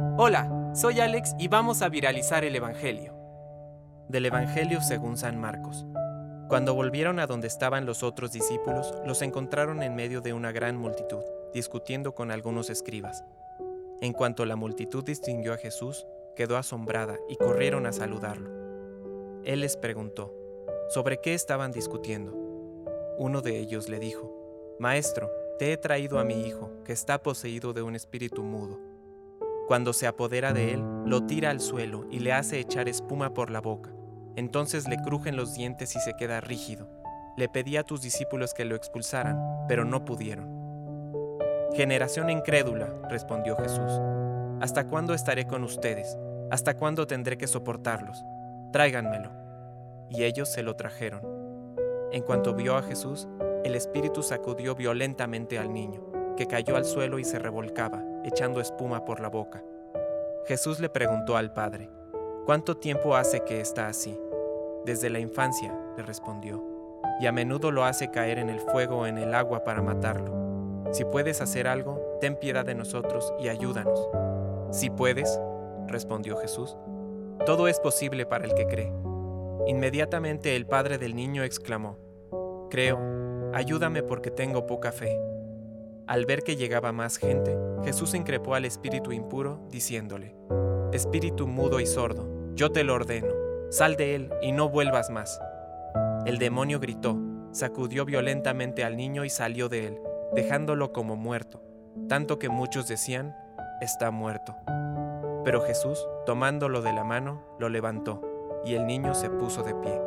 Hola, soy Alex y vamos a viralizar el Evangelio. Del Evangelio según San Marcos. Cuando volvieron a donde estaban los otros discípulos, los encontraron en medio de una gran multitud, discutiendo con algunos escribas. En cuanto la multitud distinguió a Jesús, quedó asombrada y corrieron a saludarlo. Él les preguntó, ¿sobre qué estaban discutiendo? Uno de ellos le dijo, Maestro, te he traído a mi hijo, que está poseído de un espíritu mudo. Cuando se apodera de él, lo tira al suelo y le hace echar espuma por la boca. Entonces le crujen los dientes y se queda rígido. Le pedí a tus discípulos que lo expulsaran, pero no pudieron. Generación incrédula, respondió Jesús. ¿Hasta cuándo estaré con ustedes? ¿Hasta cuándo tendré que soportarlos? Tráiganmelo. Y ellos se lo trajeron. En cuanto vio a Jesús, el espíritu sacudió violentamente al niño, que cayó al suelo y se revolcaba, echando espuma por la boca. Jesús le preguntó al padre, ¿cuánto tiempo hace que está así? Desde la infancia, le respondió, y a menudo lo hace caer en el fuego o en el agua para matarlo. Si puedes hacer algo, ten piedad de nosotros y ayúdanos. Si puedes, respondió Jesús, todo es posible para el que cree. Inmediatamente el padre del niño exclamó, Creo, ayúdame porque tengo poca fe. Al ver que llegaba más gente, Jesús increpó al espíritu impuro, diciéndole, Espíritu mudo y sordo, yo te lo ordeno, sal de él y no vuelvas más. El demonio gritó, sacudió violentamente al niño y salió de él, dejándolo como muerto, tanto que muchos decían, está muerto. Pero Jesús, tomándolo de la mano, lo levantó, y el niño se puso de pie.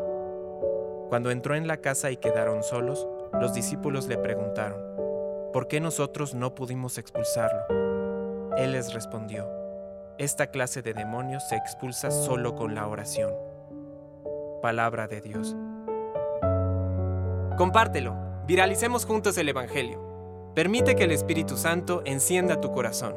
Cuando entró en la casa y quedaron solos, los discípulos le preguntaron, ¿por qué nosotros no pudimos expulsarlo? Él les respondió, esta clase de demonios se expulsa solo con la oración. Palabra de Dios. Compártelo, viralicemos juntos el Evangelio. Permite que el Espíritu Santo encienda tu corazón.